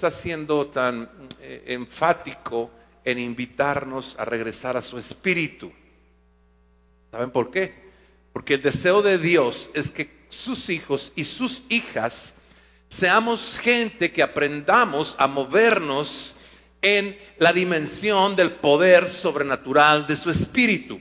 está siendo tan eh, enfático en invitarnos a regresar a su espíritu. ¿Saben por qué? Porque el deseo de Dios es que sus hijos y sus hijas seamos gente que aprendamos a movernos en la dimensión del poder sobrenatural de su espíritu.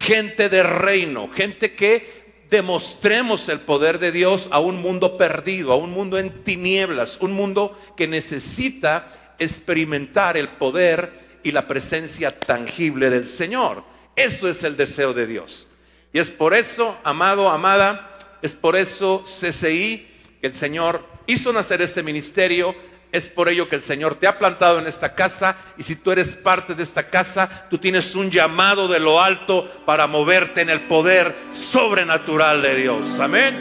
Gente de reino, gente que demostremos el poder de Dios a un mundo perdido, a un mundo en tinieblas, un mundo que necesita experimentar el poder y la presencia tangible del Señor. Eso es el deseo de Dios. Y es por eso, amado, amada, es por eso CCI que el Señor hizo nacer este ministerio es por ello que el Señor te ha plantado en esta casa y si tú eres parte de esta casa, tú tienes un llamado de lo alto para moverte en el poder sobrenatural de Dios. Amén.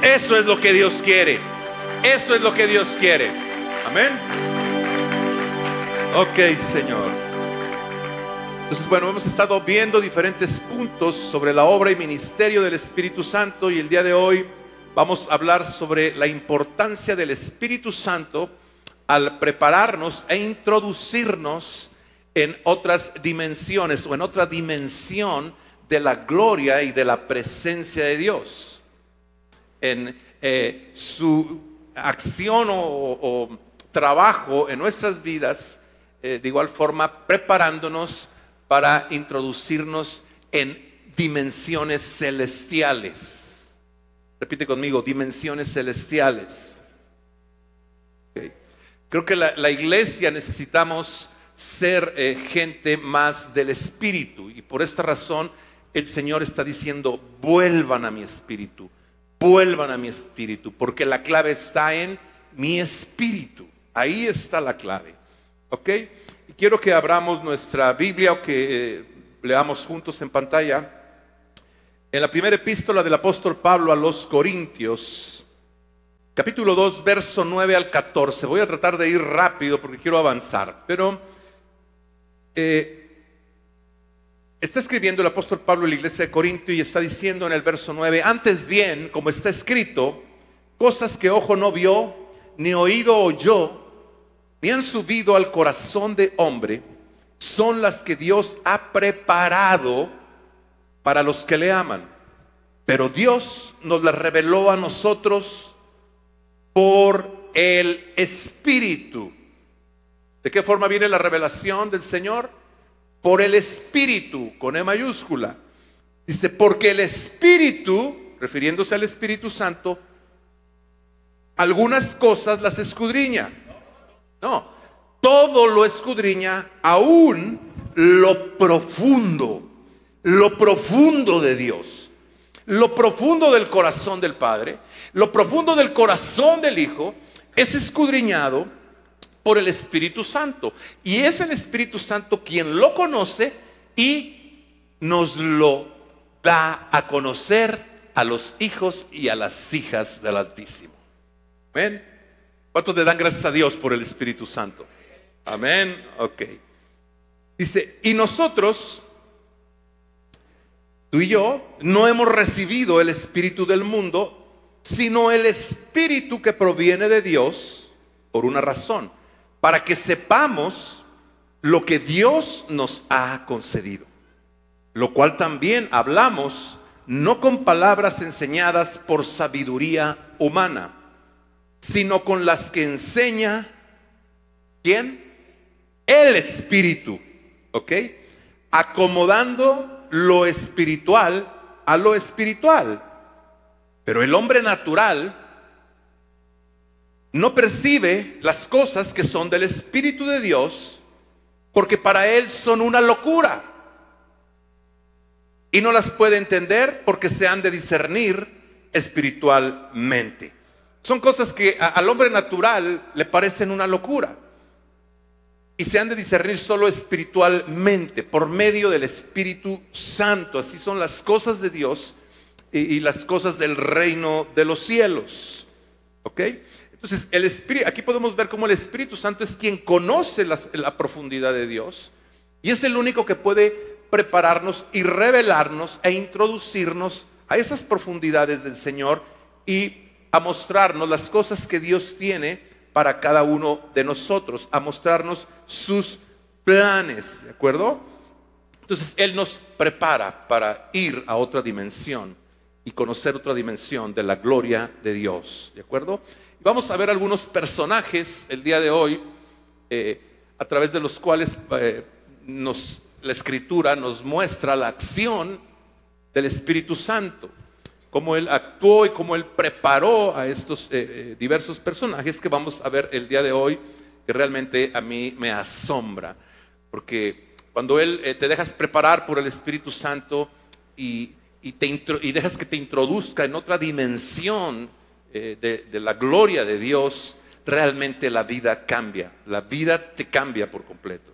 Eso es lo que Dios quiere. Eso es lo que Dios quiere. Amén. Ok, Señor. Entonces, bueno, hemos estado viendo diferentes puntos sobre la obra y ministerio del Espíritu Santo y el día de hoy vamos a hablar sobre la importancia del Espíritu Santo al prepararnos e introducirnos en otras dimensiones o en otra dimensión de la gloria y de la presencia de Dios. En eh, su acción o, trabajo en nuestras vidas, eh, de igual forma preparándonos para introducirnos en dimensiones celestiales. Repite conmigo, dimensiones celestiales. Creo que la, iglesia necesitamos ser eh, gente más del espíritu y por esta razón el Señor está diciendo, vuelvan a mi espíritu, vuelvan a mi espíritu, porque la clave está en mi espíritu. Ahí está la clave. ¿Ok? Y quiero que abramos nuestra Biblia o que eh, leamos juntos en pantalla. En la primera epístola del apóstol Pablo a los Corintios, capítulo 2, verso 9 al 14. Voy a tratar de ir rápido porque quiero avanzar, pero eh, está escribiendo el apóstol Pablo en la iglesia de Corintio y está diciendo en el verso 9, antes bien, como está escrito, cosas que ojo no vio, ni oído oyó, ni han subido al corazón de hombre, son las que Dios ha preparado para los que le aman. Pero Dios nos la reveló a nosotros por el Espíritu. ¿De qué forma viene la revelación del Señor? Por el Espíritu, con E mayúscula. Dice, porque el Espíritu, refiriéndose al Espíritu Santo, algunas cosas las escudriña. No, todo lo escudriña, aún lo profundo lo profundo de Dios, lo profundo del corazón del Padre, lo profundo del corazón del Hijo, es escudriñado por el Espíritu Santo. Y es el Espíritu Santo quien lo conoce y nos lo da a conocer a los hijos y a las hijas del Altísimo. Amén. ¿Cuántos le dan gracias a Dios por el Espíritu Santo? Amén. Ok. Dice, y nosotros Tú y yo no hemos recibido el espíritu del mundo, sino el espíritu que proviene de Dios por una razón, para que sepamos lo que Dios nos ha concedido, lo cual también hablamos no con palabras enseñadas por sabiduría humana, sino con las que enseña ¿quién? El espíritu, ¿ok? Acomodando lo espiritual a lo espiritual. Pero el hombre natural no percibe las cosas que son del Espíritu de Dios porque para él son una locura. Y no las puede entender porque se han de discernir espiritualmente. Son cosas que al hombre natural le parecen una locura y se han de discernir solo espiritualmente, por medio del Espíritu Santo. Así son las cosas de Dios y, las cosas del reino de los cielos. ¿Ok? Entonces, el Espíritu, aquí podemos ver cómo el Espíritu Santo es quien conoce la profundidad de Dios y es el único que puede prepararnos y revelarnos e introducirnos a esas profundidades del Señor y a mostrarnos las cosas que Dios tiene para cada uno de nosotros, a mostrarnos sus planes, ¿de acuerdo? Entonces Él nos prepara para ir a otra dimensión y conocer otra dimensión de la gloria de Dios, ¿de acuerdo? Vamos a ver algunos personajes el día de hoy eh, a través de los cuales eh, nos, la escritura nos muestra la acción del Espíritu Santo, cómo Él actuó y cómo Él preparó a estos eh, diversos personajes que vamos a ver el día de hoy, que realmente a mí me asombra, porque cuando Él te dejas preparar por el Espíritu Santo y, te, y dejas que te introduzca en otra dimensión, eh, de, la gloria de Dios, realmente la vida cambia. La vida te cambia por completo.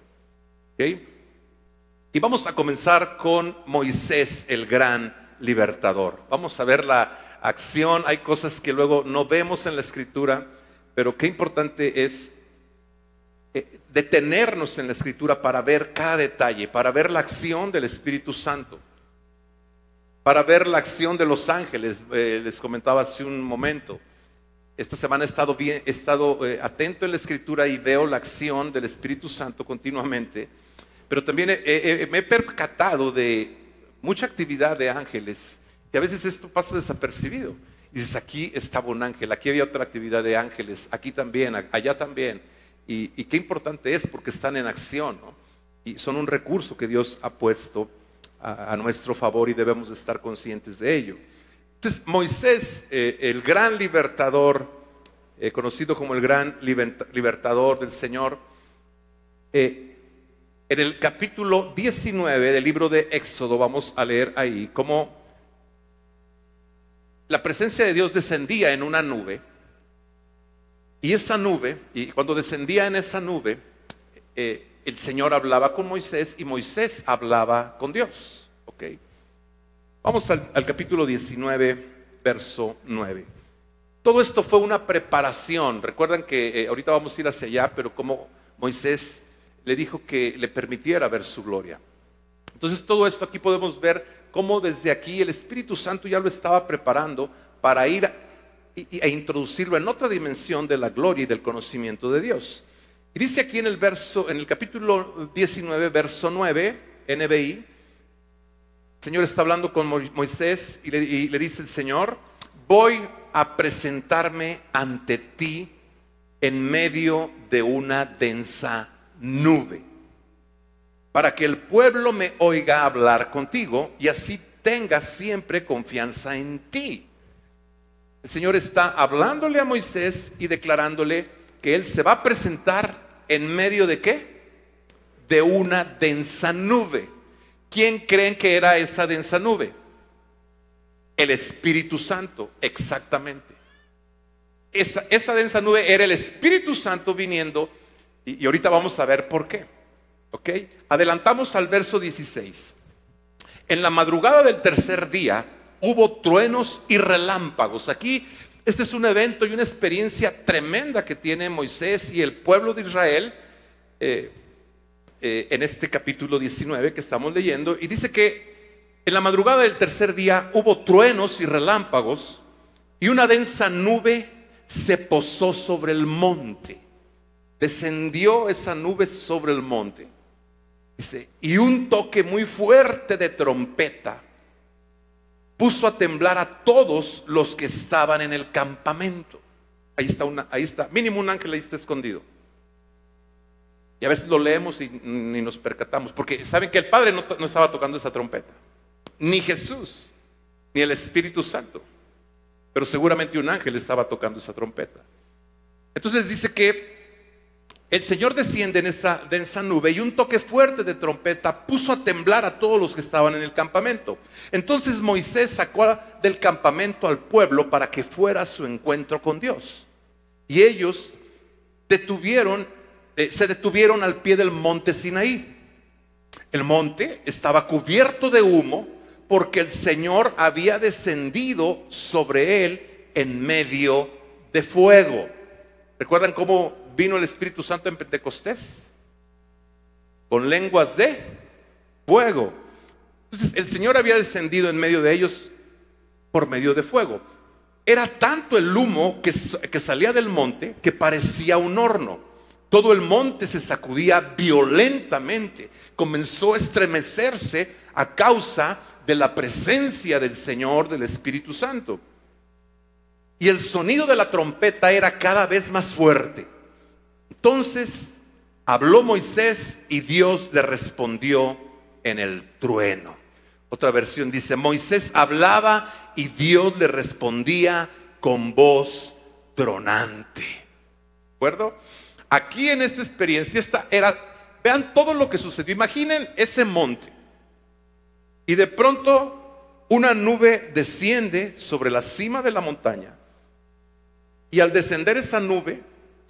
Y vamos a comenzar con Moisés, el gran libertador. Vamos a ver la acción. Hay cosas que luego no vemos en la escritura, pero qué importante es eh, detenernos en la escritura para ver cada detalle, para ver la acción del Espíritu Santo para ver la acción de los ángeles. Eh, les comentaba hace un momento. Esta semana he estado, bien, he estado eh, atento en la escritura y veo la acción del Espíritu Santo continuamente. Pero también me he percatado de mucha actividad de ángeles. Y a veces esto pasa desapercibido. Y dices, aquí estaba un ángel, aquí había otra actividad de ángeles, aquí también, allá también. Y, qué importante es porque están en acción. Y son un recurso que Dios ha puesto a, nuestro favor y debemos estar conscientes de ello. Entonces, Moisés, eh, el gran libertador, eh, conocido como el gran libertador del Señor, eh, en el capítulo 19 del libro de Éxodo, vamos a leer ahí cómo la presencia de Dios descendía en una nube. Y esa nube, y cuando descendía en esa nube, el Señor hablaba con Moisés y Moisés hablaba con Dios. ¿ok? Vamos al, capítulo 19, verso 9. Todo esto fue una preparación. Recuerdan que eh, ahorita vamos a ir hacia allá, pero como Moisés le dijo que le permitiera ver su gloria. Entonces todo esto aquí podemos ver cómo desde aquí el Espíritu Santo ya lo estaba preparando para ir e introducirlo en otra dimensión de la gloria y del conocimiento de Dios. Y dice aquí en el verso, en el capítulo 19, verso 9, NBI, el Señor está hablando con Moisés y le, y le dice el Señor, voy a presentarme ante ti en medio de una densa nube, para que el pueblo me oiga hablar contigo y así tenga siempre confianza en ti. El Señor está hablándole a Moisés y declarándole que Él se va a presentar en medio de qué? De una densa nube. ¿Quién creen que era esa densa nube? El Espíritu Santo, exactamente. Esa, esa densa nube era el Espíritu Santo viniendo y, ahorita vamos a ver por qué. ¿Ok? Adelantamos al verso 16. En la madrugada del tercer día hubo truenos y relámpagos. Aquí este es un evento y una experiencia tremenda que tiene Moisés y el pueblo de Israel eh, eh, en este capítulo 19 que estamos leyendo. Y dice que en la madrugada del tercer día hubo truenos y relámpagos y una densa nube se posó sobre el monte. Descendió esa nube sobre el monte. Dice, y un toque muy fuerte de trompeta puso a temblar a todos los que estaban en el campamento. Ahí está, ahí está, mínimo un ángel ahí está escondido. Y a veces lo leemos y ni nos percatamos, porque saben que el Padre no, no estaba tocando esa trompeta, ni Jesús, ni el Espíritu Santo, pero seguramente un ángel estaba tocando esa trompeta. Entonces dice que el Señor desciende en esa densa nube y un toque fuerte de trompeta puso a temblar a todos los que estaban en el campamento. Entonces Moisés sacó del campamento al pueblo para que fuera su encuentro con Dios. Y ellos detuvieron, eh, se detuvieron al pie del monte Sinaí. El monte estaba cubierto de humo porque el Señor había descendido sobre él en medio de fuego. ¿Recuerdan cómo vino el Espíritu Santo en Pentecostés con lenguas de fuego. Entonces el Señor había descendido en medio de ellos por medio de fuego. era tanto el humo que, que salía del monte que parecía un horno. Todo el monte se sacudía violentamente, comenzó a estremecerse a causa de la presencia del Señor, del Espíritu Santo. Y el sonido de la trompeta era cada vez más fuerte. Entonces habló Moisés y Dios le respondió en el trueno. Otra versión dice, Moisés hablaba y Dios le respondía con voz tronante. ¿De acuerdo? Aquí en esta experiencia esta era, vean todo lo que sucedió. Imaginen ese monte. Y de pronto una nube desciende sobre la cima de la montaña. Y al descender esa nube,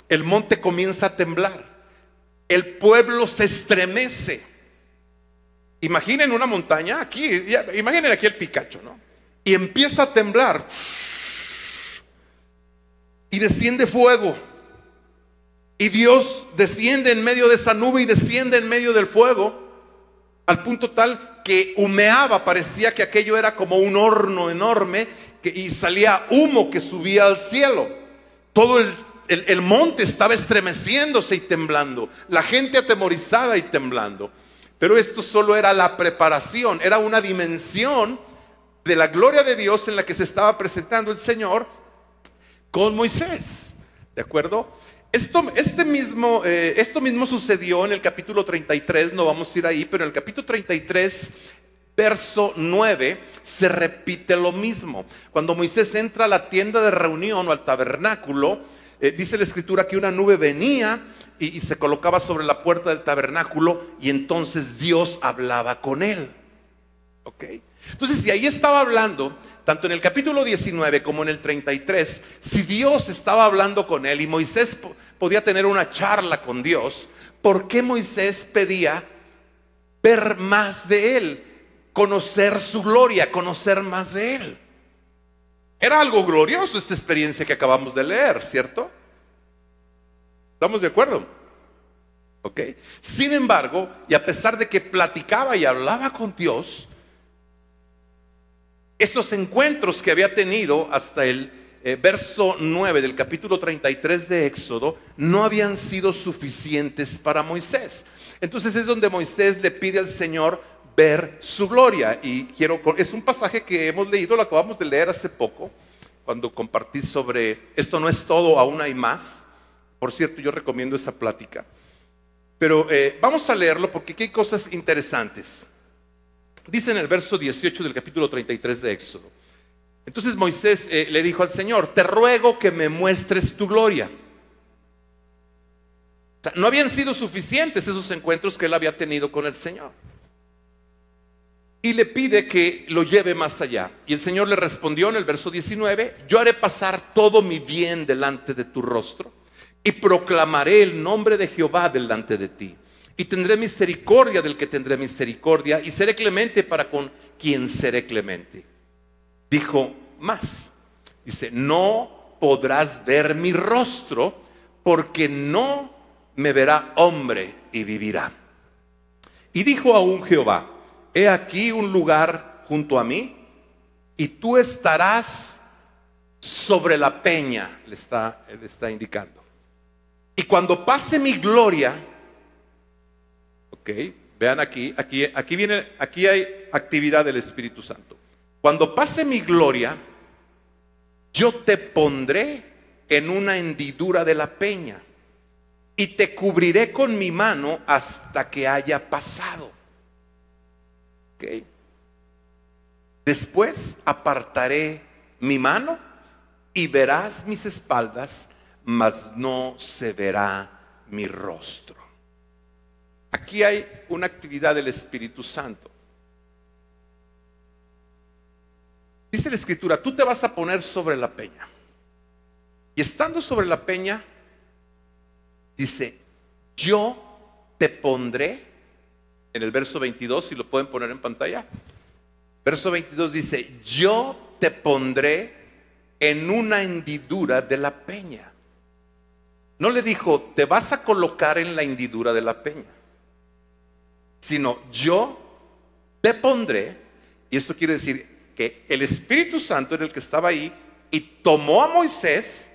el monte comienza a temblar. El pueblo se estremece. Imaginen una montaña, aquí, imaginen aquí el Picacho, ¿no? Y empieza a temblar. Y desciende fuego. Y Dios desciende en medio de esa nube y desciende en medio del fuego. Al punto tal que humeaba, parecía que aquello era como un horno enorme y salía humo que subía al cielo. Todo el el, monte estaba estremeciéndose y temblando, la gente atemorizada y temblando. Pero esto solo era la preparación, era una dimensión de la gloria de Dios en la que se estaba presentando el Señor con Moisés. ¿De acuerdo? Esto, este mismo, eh, esto mismo sucedió en el capítulo 33, no vamos a ir ahí, pero en el capítulo 33, verso 9, se repite lo mismo. Cuando Moisés entra a la tienda de reunión o al tabernáculo, eh, dice la escritura que una nube venía y, se colocaba sobre la puerta del tabernáculo y entonces Dios hablaba con él. ¿Ok? Entonces, si ahí estaba hablando, tanto en el capítulo 19 como en el 33, si Dios estaba hablando con él y Moisés podía tener una charla con Dios, ¿por qué Moisés pedía ver más de él? Conocer su gloria, conocer más de él. Era algo glorioso esta experiencia que acabamos de leer, ¿cierto? ¿Estamos de acuerdo? ¿Ok? Sin embargo, y a pesar de que platicaba y hablaba con Dios, estos encuentros que había tenido hasta el eh, verso 9 del capítulo 33 de Éxodo no habían sido suficientes para Moisés. Entonces es donde Moisés le pide al Señor ver su gloria. Y quiero, es un pasaje que hemos leído, lo acabamos de leer hace poco, cuando compartí sobre esto no es todo, aún hay más. Por cierto, yo recomiendo esa plática. Pero eh, vamos a leerlo porque aquí hay cosas interesantes. Dice en el verso 18 del capítulo 33 de Éxodo. Entonces Moisés eh, le dijo al Señor, te ruego que me muestres tu gloria. no habían sido suficientes esos encuentros que él había tenido con el Señor y le pide que lo lleve más allá. Y el Señor le respondió en el verso 19, yo haré pasar todo mi bien delante de tu rostro y proclamaré el nombre de Jehová delante de ti. Y tendré misericordia del que tendré misericordia y seré clemente para con quien seré clemente. Dijo más, dice, no podrás ver mi rostro porque no me verá hombre y vivirá. Y dijo aún Jehová, he aquí un lugar junto a mí y tú estarás sobre la peña, le está, le está indicando. Y cuando pase mi gloria, ok, vean aquí, aquí, aquí viene, aquí hay actividad del Espíritu Santo. Cuando pase mi gloria, yo te pondré en una hendidura de la peña y te cubriré con mi mano hasta que haya pasado. Después apartaré mi mano y verás mis espaldas, mas no se verá mi rostro. Aquí hay una actividad del Espíritu Santo. Dice la escritura, tú te vas a poner sobre la peña. Y estando sobre la peña, dice, yo te pondré en el verso 22, si lo pueden poner en pantalla. Verso 22 dice, yo te pondré en una hendidura de la peña. No le dijo, te vas a colocar en la hendidura de la peña, sino yo te pondré, y esto quiere decir que el Espíritu Santo era el que estaba ahí, y tomó a Moisés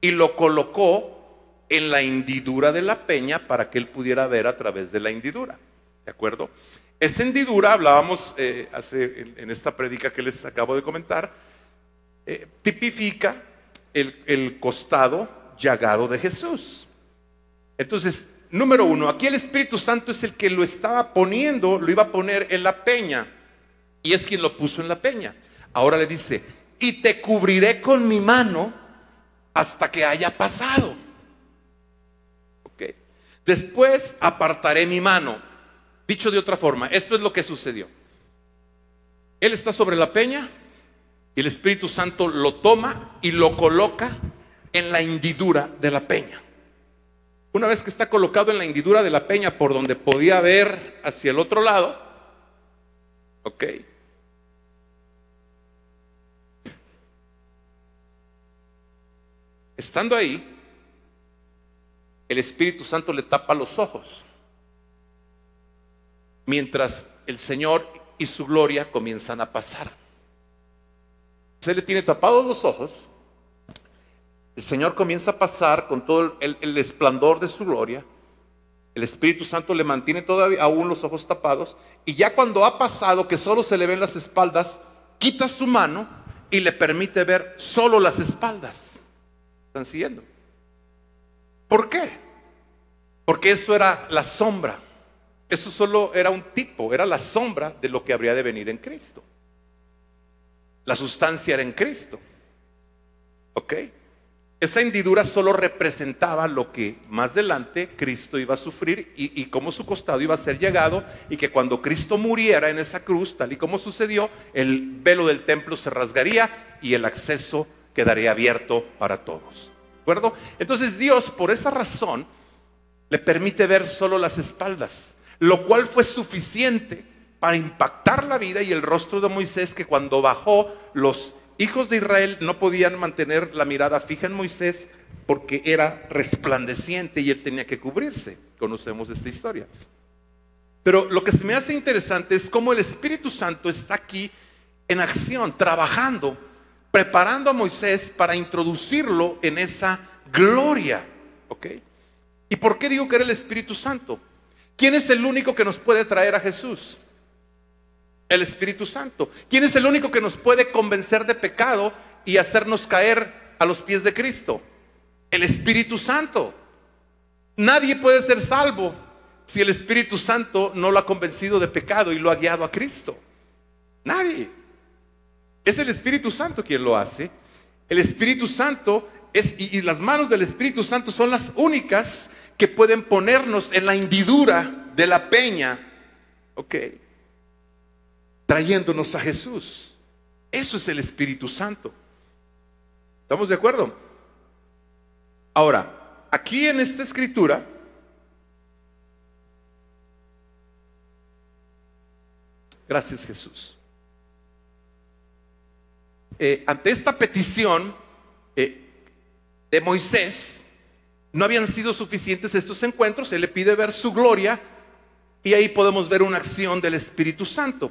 y lo colocó en la hendidura de la peña para que él pudiera ver a través de la hendidura. ¿De acuerdo? Esa hendidura, hablábamos eh, hace, en, esta prédica que les acabo de comentar, eh, tipifica el, el costado llagado de Jesús. Entonces, número uno, aquí el Espíritu Santo es el que lo estaba poniendo, lo iba a poner en la peña. Y es quien lo puso en la peña. Ahora le dice, y te cubriré con mi mano hasta que haya pasado. Después apartaré mi mano. Dicho de otra forma, esto es lo que sucedió. Él está sobre la peña y el Espíritu Santo lo toma y lo coloca en la hendidura de la peña. Una vez que está colocado en la hendidura de la peña por donde podía ver hacia el otro lado, ok, Estando ahí, el Espíritu Santo le tapa los ojos, mientras el Señor y su gloria comienzan a pasar. Se le tiene tapados los ojos, el Señor comienza a pasar con todo el, el esplendor de su gloria, el Espíritu Santo le mantiene todavía aún los ojos tapados, y ya cuando ha pasado, que solo se le ven las espaldas, quita su mano y le permite ver solo las espaldas. ¿Están siguiendo? ¿Por qué? Porque eso era la sombra. Eso solo era un tipo, era la sombra de lo que habría de venir en Cristo. La sustancia era en Cristo. ¿Ok? Esa hendidura solo representaba lo que más adelante Cristo iba a sufrir y, cómo su costado iba a ser llegado y que cuando Cristo muriera en esa cruz, tal y como sucedió, el velo del templo se rasgaría y el acceso quedaría abierto para todos. ¿De acuerdo? Entonces Dios, por esa razón, le permite ver solo las espaldas, lo cual fue suficiente para impactar la vida y el rostro de Moisés, que cuando bajó, los hijos de Israel no podían mantener la mirada fija en Moisés porque era resplandeciente y él tenía que cubrirse. Conocemos esta historia. Pero lo que se me hace interesante es cómo el Espíritu Santo está aquí en acción, trabajando preparando a Moisés para introducirlo en esa gloria. ¿Ok? ¿Y por qué digo que era el Espíritu Santo? ¿Quién es el único que nos puede traer a Jesús? El Espíritu Santo. ¿Quién es el único que nos puede convencer de pecado y hacernos caer a los pies de Cristo? El Espíritu Santo. Nadie puede ser salvo si el Espíritu Santo no lo ha convencido de pecado y lo ha guiado a Cristo. Nadie. Es el Espíritu Santo quien lo hace. El Espíritu Santo es, y, las manos del Espíritu Santo son las únicas que pueden ponernos en la hendidura de la peña, ¿ok? Trayéndonos a Jesús. Eso es el Espíritu Santo. ¿Estamos de acuerdo? Ahora, aquí en esta escritura, gracias Jesús. Eh, ante esta petición eh, de Moisés, no habían sido suficientes estos encuentros, él le pide ver su gloria y ahí podemos ver una acción del Espíritu Santo.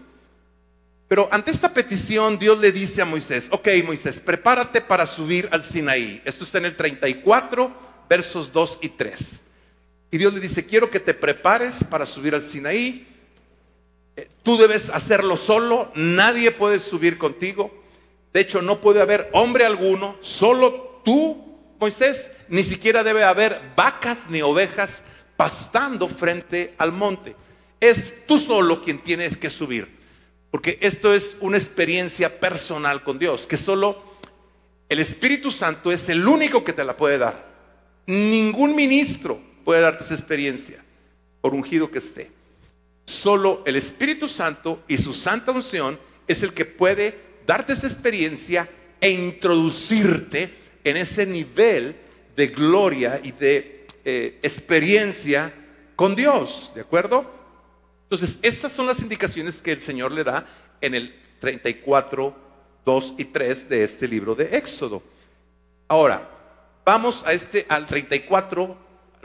Pero ante esta petición Dios le dice a Moisés, ok Moisés, prepárate para subir al Sinaí. Esto está en el 34, versos 2 y 3. Y Dios le dice, quiero que te prepares para subir al Sinaí. Eh, tú debes hacerlo solo, nadie puede subir contigo. De hecho, no puede haber hombre alguno, solo tú, Moisés, ni siquiera debe haber vacas ni ovejas pastando frente al monte. Es tú solo quien tienes que subir, porque esto es una experiencia personal con Dios, que solo el Espíritu Santo es el único que te la puede dar. Ningún ministro puede darte esa experiencia, por ungido que esté. Solo el Espíritu Santo y su santa unción es el que puede darte esa experiencia e introducirte en ese nivel de gloria y de eh, experiencia con Dios, ¿de acuerdo? Entonces, esas son las indicaciones que el Señor le da en el 34, 2 y 3 de este libro de Éxodo. Ahora, vamos a este, al 34,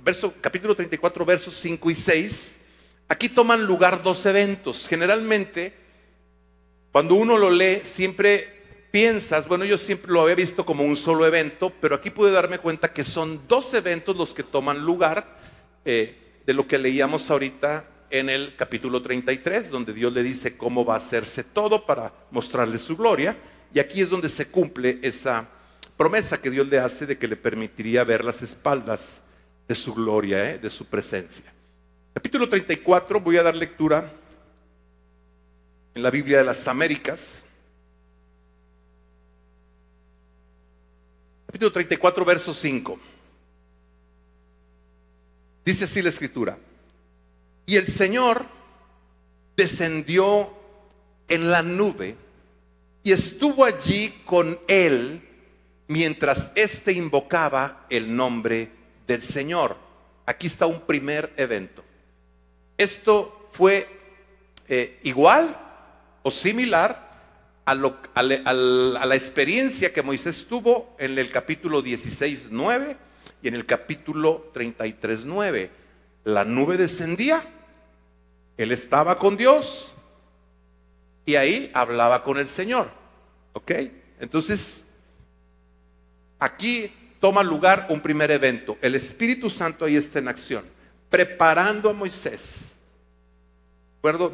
verso, capítulo 34, versos 5 y 6. Aquí toman lugar dos eventos. Generalmente, cuando uno lo lee, siempre piensas, bueno, yo siempre lo había visto como un solo evento, pero aquí pude darme cuenta que son dos eventos los que toman lugar eh, de lo que leíamos ahorita en el capítulo 33, donde Dios le dice cómo va a hacerse todo para mostrarle su gloria. Y aquí es donde se cumple esa promesa que Dios le hace de que le permitiría ver las espaldas de su gloria, ¿eh? de su presencia. Capítulo 34, voy a dar lectura en la Biblia de las Américas. Capítulo 34, verso 5. Dice así la escritura. Y el Señor descendió en la nube y estuvo allí con él mientras éste invocaba el nombre del Señor. Aquí está un primer evento. Esto fue eh, igual o similar a, la experiencia que Moisés tuvo en el capítulo 16, 9 y en el capítulo 33, 9. La nube descendía, él estaba con Dios y ahí hablaba con el Señor. ¿Ok? Entonces, aquí toma lugar un primer evento. El Espíritu Santo ahí está en acción, preparando a Moisés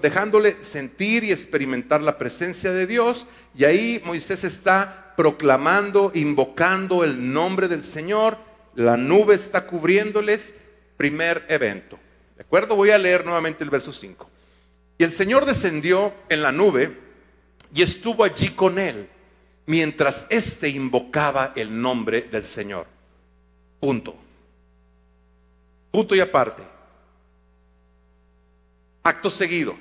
Dejándole sentir y experimentar la presencia de Dios. Y ahí Moisés está proclamando, invocando el nombre del Señor. La nube está cubriéndoles. Primer evento. ¿De acuerdo? Voy a leer nuevamente el verso 5. Y el Señor descendió en la nube y estuvo allí con él mientras éste invocaba el nombre del Señor. Punto. Punto y aparte. Acto seguido.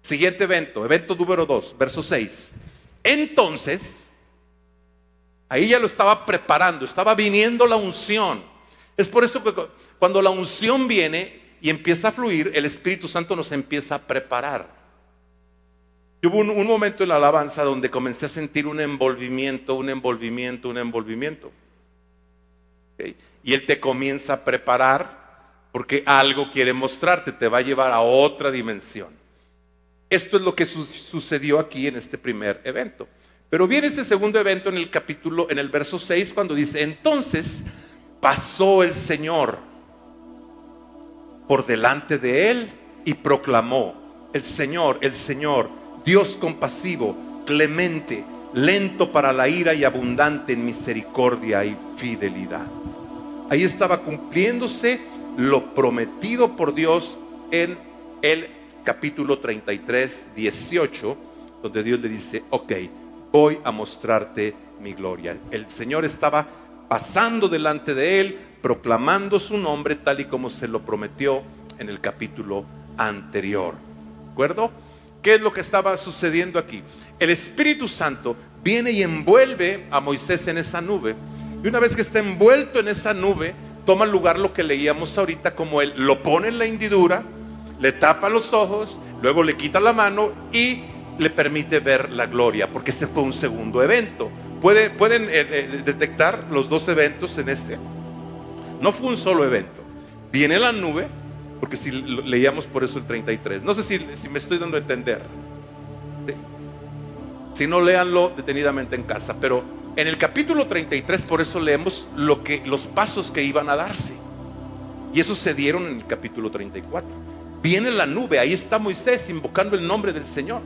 Siguiente evento, evento número 2, verso 6. Entonces, ahí ya lo estaba preparando, estaba viniendo la unción. Es por eso que cuando la unción viene y empieza a fluir, el Espíritu Santo nos empieza a preparar. Hubo un, momento en la alabanza donde comencé a sentir un envolvimiento, un envolvimiento, un envolvimiento. Y Él te comienza a preparar porque algo quiere mostrarte, te va a llevar a otra dimensión. Esto es lo que sucedió aquí en este primer evento. Pero viene este segundo evento en el capítulo, en el verso 6, cuando dice, entonces pasó el Señor por delante de él y proclamó, el Señor, el Señor, Dios compasivo, clemente, lento para la ira y abundante en misericordia y fidelidad. Ahí estaba cumpliéndose lo prometido por Dios en el capítulo 33, 18, donde Dios le dice, ok, voy a mostrarte mi gloria. El Señor estaba pasando delante de él, proclamando su nombre tal y como se lo prometió en el capítulo anterior. ¿De acuerdo? ¿Qué es lo que estaba sucediendo aquí? El Espíritu Santo viene y envuelve a Moisés en esa nube. Y una vez que está envuelto en esa nube, toma lugar lo que leíamos ahorita como él lo pone en la hendidura, le tapa los ojos, luego le quita la mano y le permite ver la gloria, porque ese fue un segundo evento. ¿Puede, ¿Pueden eh, eh, detectar los dos eventos en este? No fue un solo evento. Viene la nube, porque si leíamos por eso el 33. No sé si, si me estoy dando a entender. Si no, léanlo detenidamente en casa. Pero en el capítulo 33 por eso leemos lo que, los pasos que iban a darse. Y eso se dieron en el capítulo 34. Viene la nube, ahí está Moisés invocando el nombre del Señor.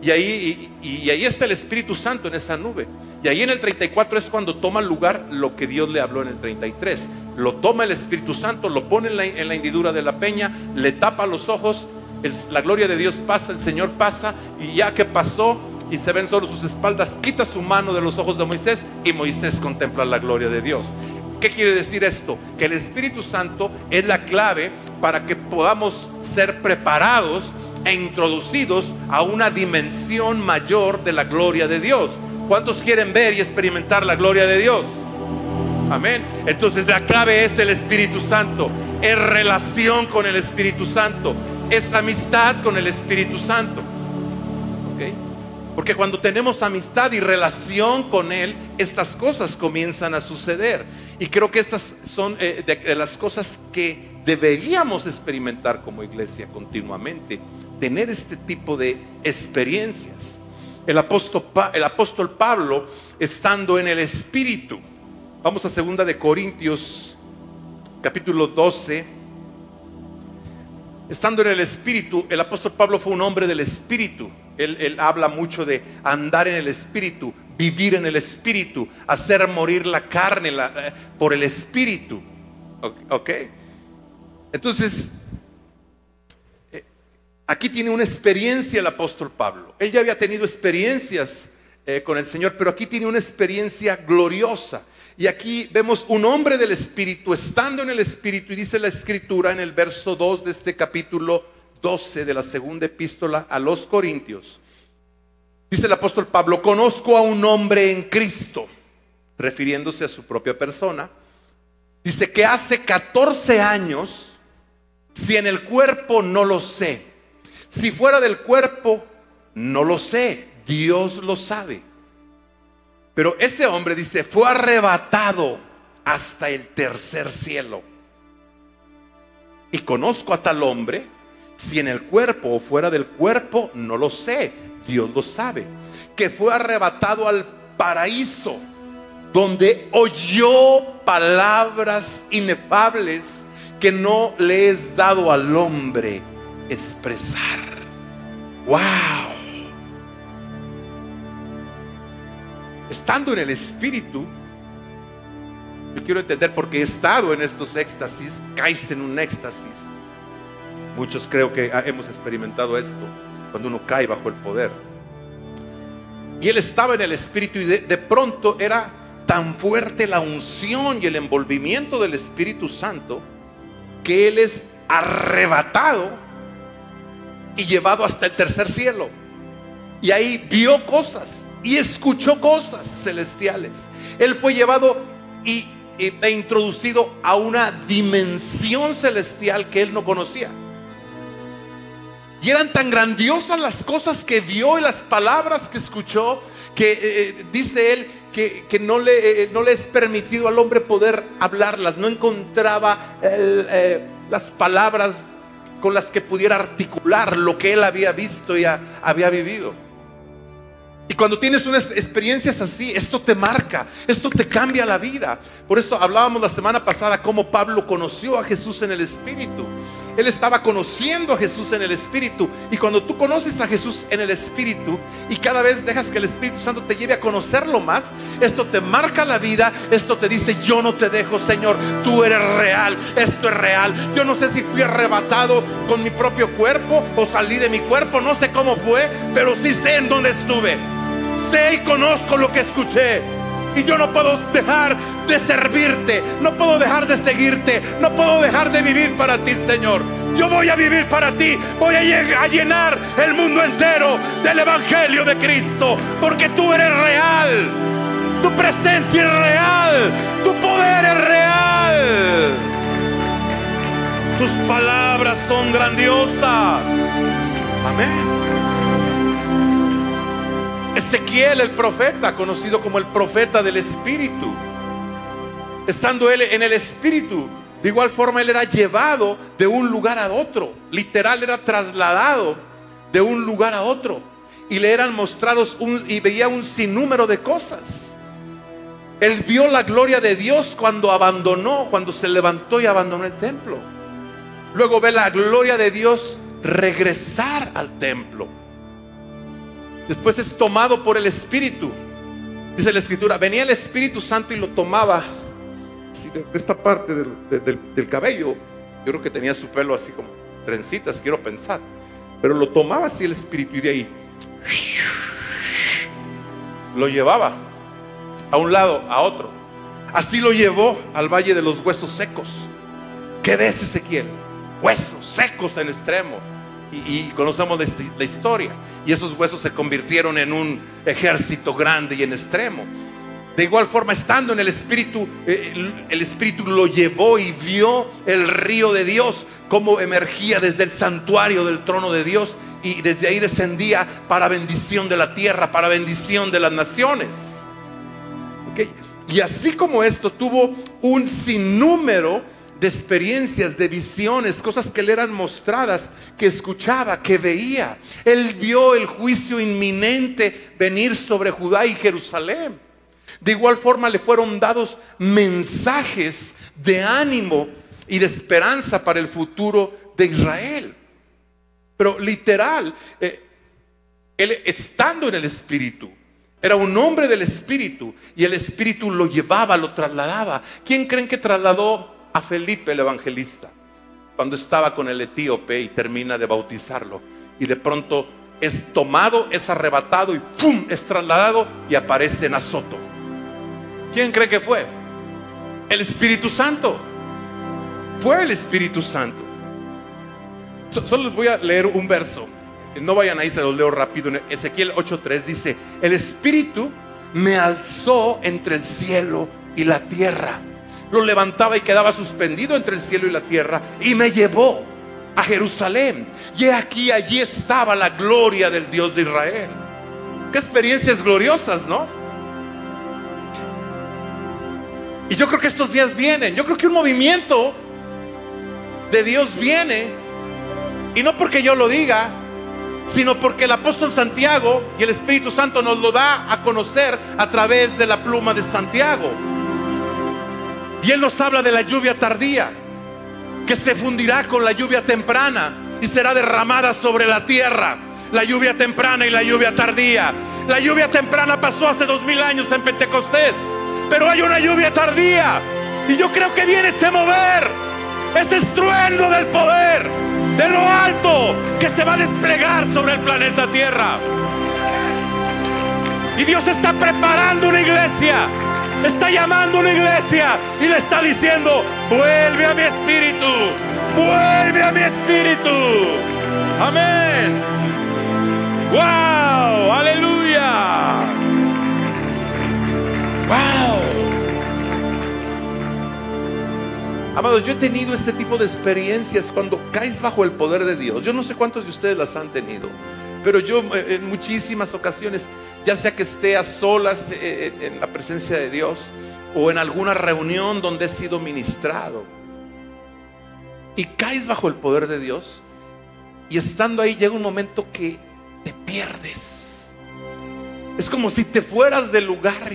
Y ahí, y, ahí está el Espíritu Santo en esa nube. Y ahí en el 34 es cuando toma lugar lo que Dios le habló en el 33. Lo toma el Espíritu Santo, lo pone en la, en hendidura de la peña, le tapa los ojos, la gloria de Dios pasa, el Señor pasa, y ya que pasó, y se ven solo sus espaldas, quita su mano de los ojos de Moisés y Moisés contempla la gloria de Dios. ¿Qué quiere decir esto? Que el Espíritu Santo es la clave para que podamos ser preparados e introducidos a una dimensión mayor de la gloria de Dios. ¿Cuántos quieren ver y experimentar la gloria de Dios? Amén. Entonces la clave es el Espíritu Santo, es relación con el Espíritu Santo, es amistad con el Espíritu Santo. Porque cuando tenemos amistad y relación con Él, estas cosas comienzan a suceder. Y creo que estas son eh, las cosas que deberíamos experimentar como iglesia continuamente. Tener este tipo de experiencias. el apóstol, el apóstol Pablo estando en el Espíritu. Vamos a segunda de Corintios capítulo 12. Estando en el Espíritu, el apóstol Pablo fue un hombre del Espíritu. Él, habla mucho de andar en el Espíritu, vivir en el Espíritu, hacer morir la carne eh, por el Espíritu. ¿Ok? Entonces, eh, aquí tiene una experiencia el apóstol Pablo. Él ya había tenido experiencias eh, con el Señor, pero aquí tiene una experiencia gloriosa. Y aquí vemos un hombre del Espíritu estando en el Espíritu y dice la Escritura en el verso 2 de este capítulo 12 de la segunda epístola a los Corintios. Dice el apóstol Pablo, conozco a un hombre en Cristo, refiriéndose a su propia persona. Dice que hace 14 años, si en el cuerpo no lo sé, si fuera del cuerpo no lo sé, Dios lo sabe. Pero ese hombre dice, fue arrebatado hasta el tercer cielo. Y conozco a tal hombre, si en el cuerpo o fuera del cuerpo, no lo sé, Dios lo sabe, que fue arrebatado al paraíso, donde oyó palabras inefables que no le es dado al hombre expresar. ¡Wow! estando en el Espíritu, yo quiero entender porque he estado en estos éxtasis, caes en un éxtasis. Muchos creo que hemos experimentado esto cuando uno cae bajo el poder. Y él estaba en el Espíritu y de, pronto era tan fuerte la unción y el envolvimiento del Espíritu Santo que él es arrebatado y llevado hasta el tercer cielo. Y ahí vio cosas y escuchó cosas celestiales. Él fue llevado y, e introducido a una dimensión celestial que él no conocía. Eran tan grandiosas las cosas que vio y las palabras que escuchó que eh, eh, dice él que, no, le, eh, no, es permitido al hombre poder hablarlas. No encontraba las palabras con las que pudiera articular lo que él había visto y había vivido. Y cuando tienes unas experiencias así, esto te marca, esto te cambia la vida. Por eso hablábamos la semana pasada cómo Pablo conoció a Jesús en el Espíritu. Él estaba conociendo a Jesús en el Espíritu. Y cuando tú conoces a Jesús en el Espíritu y cada vez dejas que el Espíritu Santo te lleve a conocerlo más, esto te marca la vida, esto te dice, yo no te dejo, Señor, tú eres real, esto es real. Yo no sé si fui arrebatado con mi propio cuerpo o salí de mi cuerpo, no sé cómo fue, pero sí sé en dónde estuve sé y conozco lo que escuché. Y yo no puedo dejar de servirte, no puedo dejar de seguirte, no puedo dejar de vivir para ti, Señor. Yo voy a vivir para ti, voy a llenar el mundo entero del Evangelio de Cristo, porque tú eres real, tu presencia es real, tu poder es real. Tus palabras son grandiosas. Amén. Ezequiel el profeta, conocido como el profeta del Espíritu. Estando él en el Espíritu, de igual forma él era llevado de un lugar a otro. Literal era trasladado de un lugar a otro. Y le eran mostrados un, y veía un sinnúmero de cosas. Él vio la gloria de Dios cuando abandonó, cuando se levantó y abandonó el templo. Luego ve la gloria de Dios regresar al templo. Después es tomado por el Espíritu. Dice la Escritura, venía el Espíritu Santo y lo tomaba de, esta parte del, cabello. Yo creo que tenía su pelo así como trencitas, quiero pensar. Pero lo tomaba así el Espíritu y de ahí lo llevaba a un lado, a otro. Así lo llevó al valle de los huesos secos. ¿Qué ves, Ezequiel? Huesos secos en extremo. Y, conocemos la historia y esos huesos se convirtieron en un ejército grande y en extremo. De igual forma, estando en el Espíritu, eh, el Espíritu lo llevó y vio el río de Dios, como emergía desde el santuario del trono de Dios y desde ahí descendía para bendición de la tierra, para bendición de las naciones. Y así como esto tuvo un sinnúmero de experiencias, de visiones, cosas que le eran mostradas, que escuchaba, que veía. Él vio el juicio inminente venir sobre Judá y Jerusalén. De igual forma le fueron dados mensajes de ánimo y de esperanza para el futuro de Israel. Pero literal, eh, él estando en el Espíritu, era un hombre del Espíritu y el Espíritu lo llevaba, lo trasladaba. ¿Quién creen que trasladó a Felipe el evangelista cuando estaba con el etíope y termina de bautizarlo? Y de pronto es tomado, es arrebatado y ¡pum! es trasladado y aparece en Azoto. ¿Quién cree que fue? El Espíritu Santo. Fue el Espíritu Santo. Solo les voy a leer un verso no vayan ahí, se los leo rápido. Ezequiel 8:3 dice, el Espíritu me alzó entre el cielo y la tierra. Lo levantaba y quedaba suspendido entre el cielo y la tierra y me llevó a Jerusalén. Y aquí, allí estaba la gloria del Dios de Israel. Qué experiencias gloriosas, ¿no? Y yo creo que estos días vienen. Yo creo que un movimiento de Dios viene. Y no porque yo lo diga, sino porque el apóstol Santiago y el Espíritu Santo nos lo da a conocer a través de la pluma de Santiago. Y él nos habla de la lluvia tardía, que se fundirá con la lluvia temprana y será derramada sobre la tierra. La lluvia temprana y la lluvia tardía. La lluvia temprana pasó hace dos mil años en Pentecostés, pero hay una lluvia tardía. Y yo creo que viene ese mover, ese estruendo del poder de lo alto que se va a desplegar sobre el planeta Tierra. Y Dios está preparando una iglesia, está llamando una iglesia y le está diciendo, vuelve a mi espíritu, vuelve a mi espíritu. Amén. Wow, aleluya. Wow. Amados, yo he tenido este tipo de experiencias cuando caes bajo el poder de Dios. Yo no sé cuántos de ustedes las han tenido, pero yo eh, en muchísimas ocasiones, ya sea que esté a solas eh, eh, en la presencia de Dios o en alguna reunión donde he sido ministrado, y caes bajo el poder de Dios, y estando ahí llega un momento que te pierdes. Es como si te fueras del lugar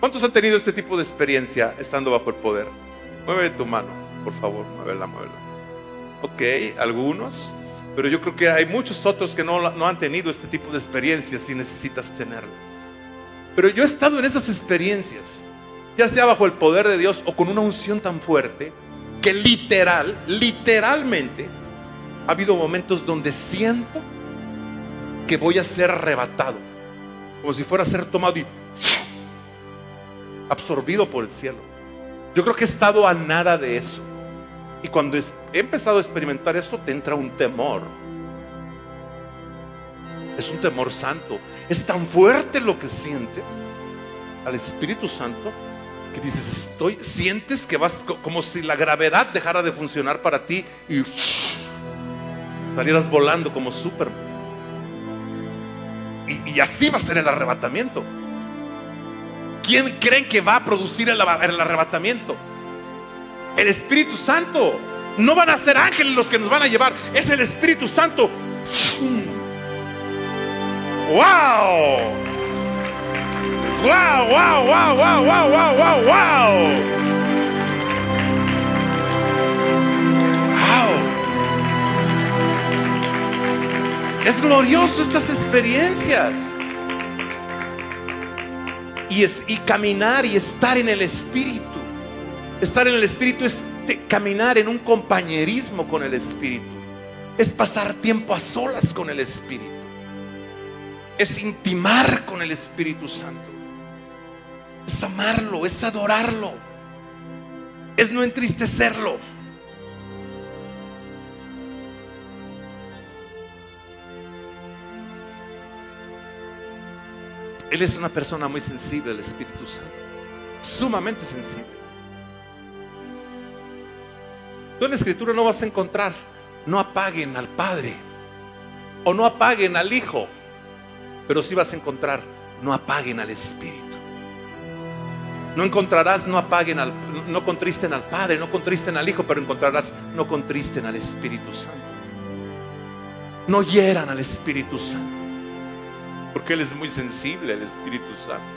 ¿Cuántos han tenido este tipo de experiencia estando bajo el poder? Mueve tu mano, por favor, muévela, muévela. Ok, algunos, pero yo creo que hay muchos otros que no, no han tenido este tipo de experiencias y necesitas tenerlo. Pero yo he estado en esas experiencias, ya sea bajo el poder de Dios o con una unción tan fuerte, que literal, literalmente, ha habido momentos donde siento que voy a ser arrebatado, como si fuera a ser tomado y absorbido por el cielo. Yo creo que he estado a nada de eso. Y cuando he empezado a experimentar eso, te entra un temor. Es un temor santo. Es tan fuerte lo que sientes al Espíritu Santo que dices, estoy, sientes que vas como si la gravedad dejara de funcionar para ti y salieras volando como Superman. Y, así va a ser el arrebatamiento. ¿Quién creen que va a producir el, arrebatamiento? El Espíritu Santo. No van a ser ángeles los que nos van a llevar. Es el Espíritu Santo. ¡Wow! ¡Wow, wow, wow, wow, wow, wow, wow, wow! Es glorioso estas experiencias y, caminar y estar en el Espíritu. Estar en el Espíritu es caminar en un compañerismo con el Espíritu. Es pasar tiempo a solas con el Espíritu. Es intimar con el Espíritu Santo. Es amarlo, es adorarlo. Es no entristecerlo. Él es una persona muy sensible al Espíritu Santo. Sumamente sensible. Tú en la escritura no vas a encontrar, no apaguen al Padre o no apaguen al Hijo, pero sí vas a encontrar, no apaguen al Espíritu. No encontrarás, no apaguen al, no contristen al Padre, no contristen al Hijo, pero encontrarás, no contristen al Espíritu Santo. No hieran al Espíritu Santo. Porque Él es muy sensible, el Espíritu Santo.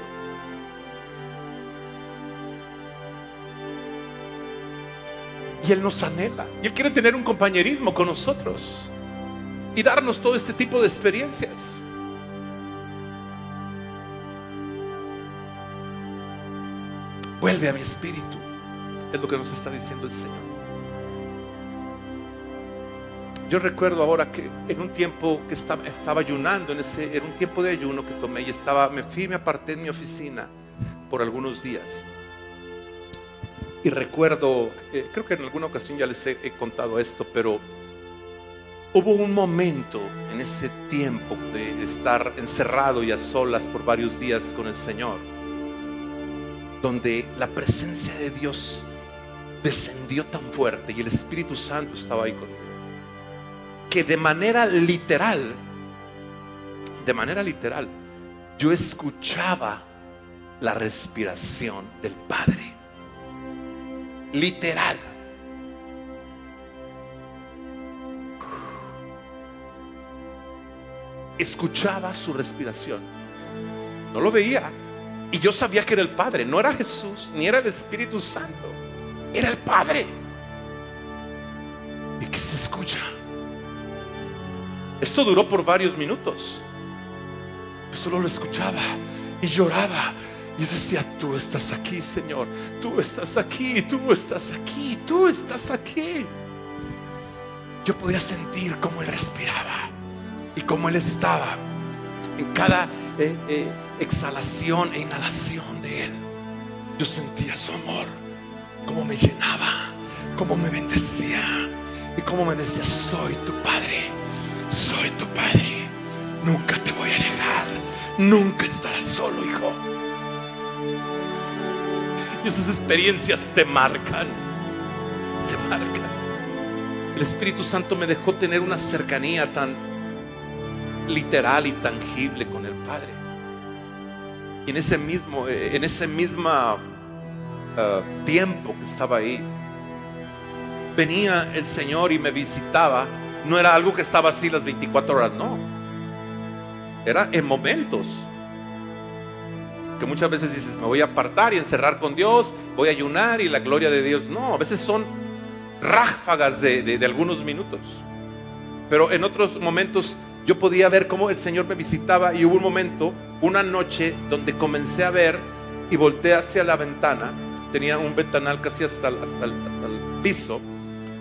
Y Él nos anhela. Y Él quiere tener un compañerismo con nosotros. Y darnos todo este tipo de experiencias. Vuelve a mi espíritu. Es lo que nos está diciendo el Señor. Yo recuerdo ahora que en un tiempo que estaba, ayunando, en ese, era un tiempo de ayuno que tomé y estaba, me fui, me aparté en mi oficina por algunos días. Y recuerdo, eh, creo que en alguna ocasión ya les he, he contado esto, pero hubo un momento en ese tiempo de estar encerrado y a solas por varios días con el Señor donde la presencia de Dios descendió tan fuerte y el Espíritu Santo estaba ahí conmigo, que de manera literal, de manera literal, yo escuchaba la respiración del Padre. Literal. Escuchaba su respiración. No lo veía, y yo sabía que era el Padre, no era Jesús, ni era el Espíritu Santo, era el Padre. Y que se escucha. Esto duró por varios minutos. Yo solo lo escuchaba y lloraba. Y decía, tú estás aquí, Señor. Tú estás aquí, tú estás aquí, tú estás aquí. Yo podía sentir cómo Él respiraba y cómo Él estaba en cada... Eh, eh, exhalación e inhalación de Él. Yo sentía su amor, como me llenaba, como me bendecía y como me decía, soy tu Padre, soy tu Padre, nunca te voy a dejar, nunca estarás solo, hijo. Y esas experiencias te marcan, te marcan. El Espíritu Santo me dejó tener una cercanía tan literal y tangible con el Padre. Y en ese mismo, eh, en ese mismo eh, tiempo que estaba ahí, venía el Señor y me visitaba. No era algo que estaba así las 24 horas, no. Era en momentos. Que muchas veces dices, me voy a apartar y encerrar con Dios, voy a ayunar y la gloria de Dios. No, a veces son ráfagas de, de algunos minutos. Pero en otros momentos yo podía ver cómo el Señor me visitaba y hubo un momento, una noche, donde comencé a ver y volteé hacia la ventana. Tenía un ventanal casi hasta, hasta, el, piso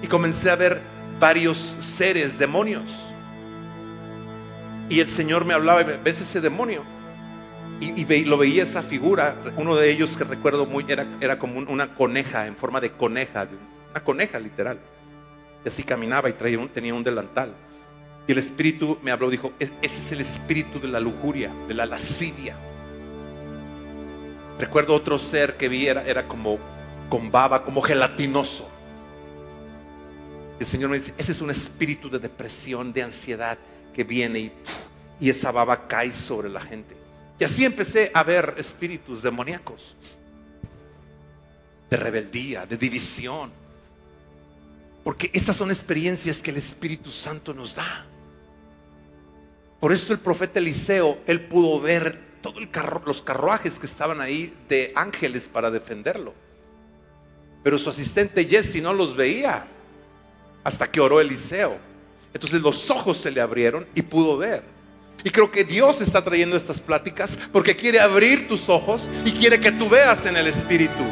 y comencé a ver varios seres, demonios. Y el Señor me hablaba, ¿ves ese demonio? Y, lo veía esa figura, uno de ellos que recuerdo muy, era, era como una coneja, en forma de coneja, una coneja literal. Y así caminaba y traía tenía un delantal. Y el Espíritu me habló, dijo, ese es el espíritu de la lujuria, de la lascivia. Recuerdo otro ser que vi, era, como con baba, como gelatinoso. El Señor me dice, ese es un espíritu de depresión, de ansiedad que viene y, y esa baba cae sobre la gente. Y así empecé a ver espíritus demoníacos, de rebeldía, de división. Porque esas son experiencias que el Espíritu Santo nos da. Por eso el profeta Eliseo, él pudo ver todos los carruajes que estaban ahí de ángeles para defenderlo. Pero su asistente Jesse no los veía hasta que oró Eliseo. Entonces los ojos se le abrieron y pudo ver. Y creo que Dios está trayendo estas pláticas porque quiere abrir tus ojos y quiere que tú veas en el Espíritu.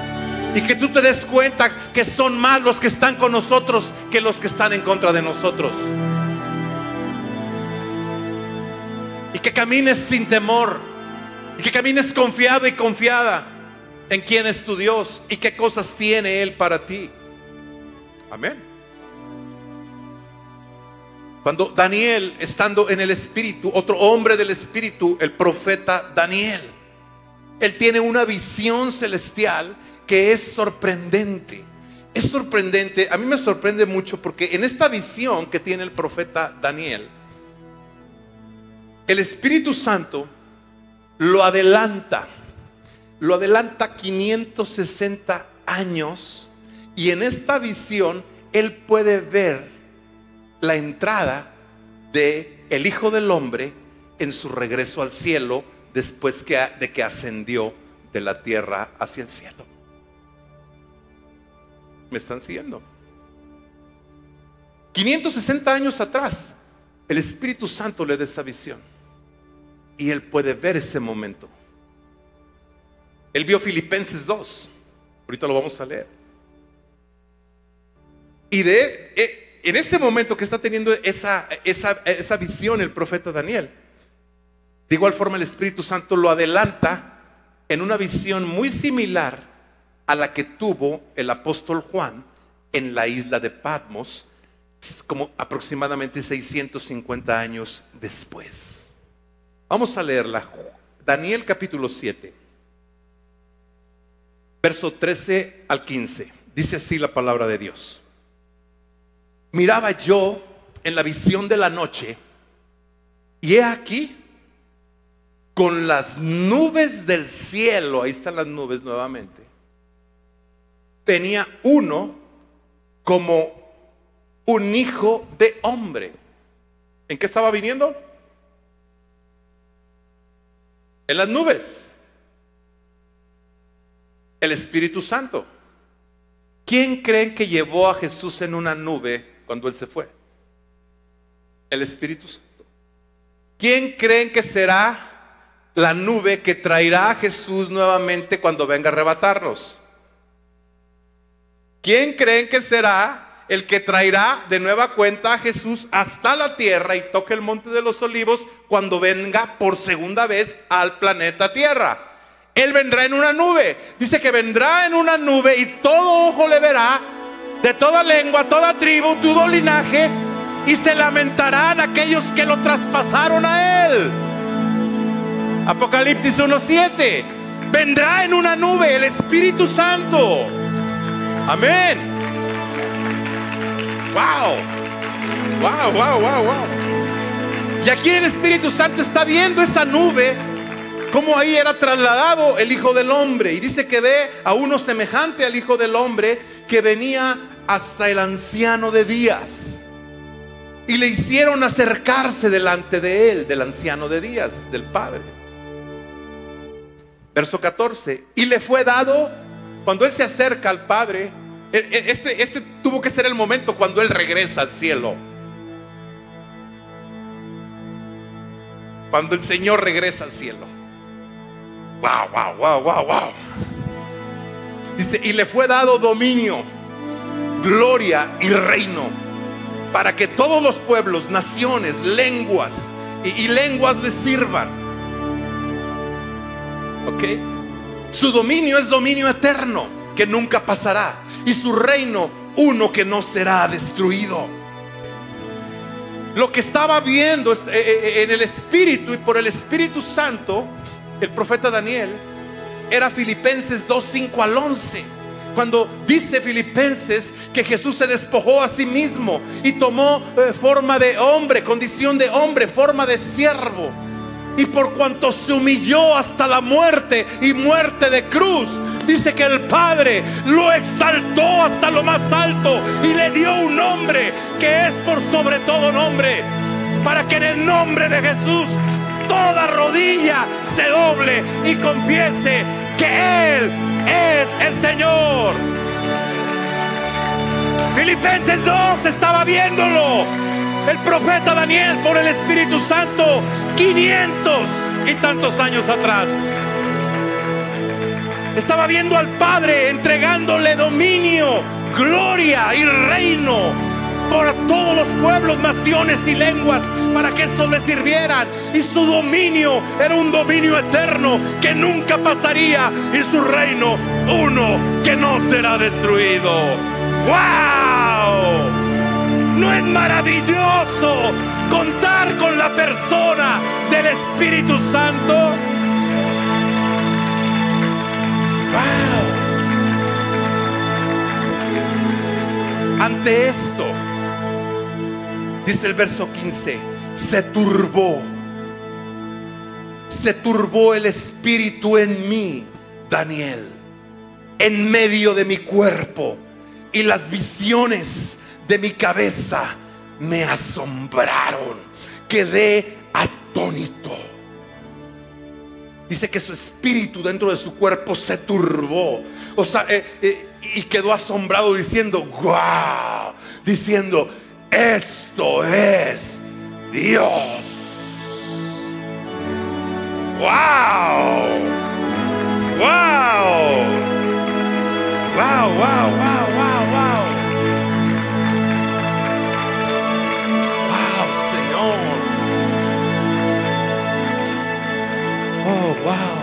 Y que tú te des cuenta que son más los que están con nosotros que los que están en contra de nosotros. y que camines sin temor y que camines confiado y confiada en quién es tu Dios y qué cosas tiene Él para ti. Amén. Cuando Daniel, estando en el Espíritu, otro hombre del Espíritu, el profeta Daniel, él tiene una visión celestial que es sorprendente. Es sorprendente, a mí me sorprende mucho porque en esta visión que tiene el profeta Daniel, el Espíritu Santo lo adelanta lo adelanta 560 años y en esta visión él puede ver la entrada de el Hijo del Hombre en su regreso al cielo después de que ascendió de la tierra hacia el cielo. ¿Me están siguiendo? 560 años atrás, el Espíritu Santo le da esa visión y él puede ver ese momento. Él vio Filipenses 2, ahorita lo vamos a leer. Y de, eh, en ese momento que está teniendo esa, esa, esa visión el profeta Daniel, de igual forma el Espíritu Santo lo adelanta en una visión muy similar a la que tuvo el apóstol Juan en la isla de Patmos, como aproximadamente 650 años después. Vamos a leerla. Daniel capítulo 7, verso 13 al 15. Dice así la palabra de Dios. Miraba yo en la visión de la noche y he aquí con las nubes del cielo, ahí están las nubes nuevamente, tenía uno como un hijo de hombre. ¿En qué estaba viniendo? En las nubes. El Espíritu Santo. ¿Quién creen que llevó a Jesús en una nube cuando él se fue? El Espíritu Santo. ¿Quién creen que será la nube que traerá a Jesús nuevamente cuando venga a arrebatarnos. ¿Quién creen que será el que traerá de nueva cuenta a Jesús hasta la tierra y toque el monte de los olivos cuando venga por segunda vez al planeta Tierra? Él vendrá en una nube. Dice que vendrá en una nube y todo ojo le verá, de toda lengua, toda tribu, todo linaje, y se lamentarán aquellos que lo traspasaron a él. Apocalipsis 1.7. Vendrá en una nube el Espíritu Santo. Amén. Wow. Wow, wow, wow, wow. Y aquí el Espíritu Santo está viendo esa nube, como ahí era trasladado el Hijo del Hombre. Y dice que ve a uno semejante al Hijo del Hombre que venía hasta el anciano de días. Y le hicieron acercarse delante de él, del anciano de días, del Padre. Verso 14. Y le fue dado, cuando él se acerca al Padre, e, e, este, este tuvo que ser el momento cuando él regresa al cielo. Cuando el Señor regresa al cielo. Wow, wow, wow, wow, wow. Dice, y le fue dado dominio, gloria y reino para que todos los pueblos, naciones, lenguas y, lenguas le sirvan. ¿Ok? Su dominio es dominio eterno que nunca pasará. Y su reino uno que no será destruido. Lo que estaba viendo eh, eh, eh, en el Espíritu y por el Espíritu Santo, el profeta Daniel, era Filipenses 2, 5 al 11. Cuando dice Filipenses que Jesús se despojó a sí mismo y tomó forma de hombre, condición de hombre, forma de siervo y por cuanto se humilló hasta la muerte y muerte de cruz, dice que el Padre lo exaltó hasta lo más alto y le dio un nombre que es por sobre todo nombre, para que en el nombre de Jesús toda rodilla se doble y confiese que Él es el Señor. Filipenses 2 estaba viéndolo. El profeta Daniel por el Espíritu Santo 500 y tantos años atrás. Estaba viendo al Padre entregándole dominio, gloria y reino por todos los pueblos, naciones y lenguas para que estos le sirvieran. Y su dominio era un dominio eterno que nunca pasaría y su reino uno que no será destruido. ¡Wow! ¿No es maravilloso contar con la persona del Espíritu Santo. Ante esto, dice el verso 15, se turbó, se turbó el Espíritu en mí Daniel, en medio de mi cuerpo y las visiones de mi cabeza me asombraron. Quedé atónito. Dice que su espíritu dentro de su cuerpo se turbó. O sea, eh, eh, y quedó asombrado diciendo, wow, diciendo, esto es Dios. Wow. Wow. Wow, wow, wow, wow, wow. Wow, Señor. Oh, wow.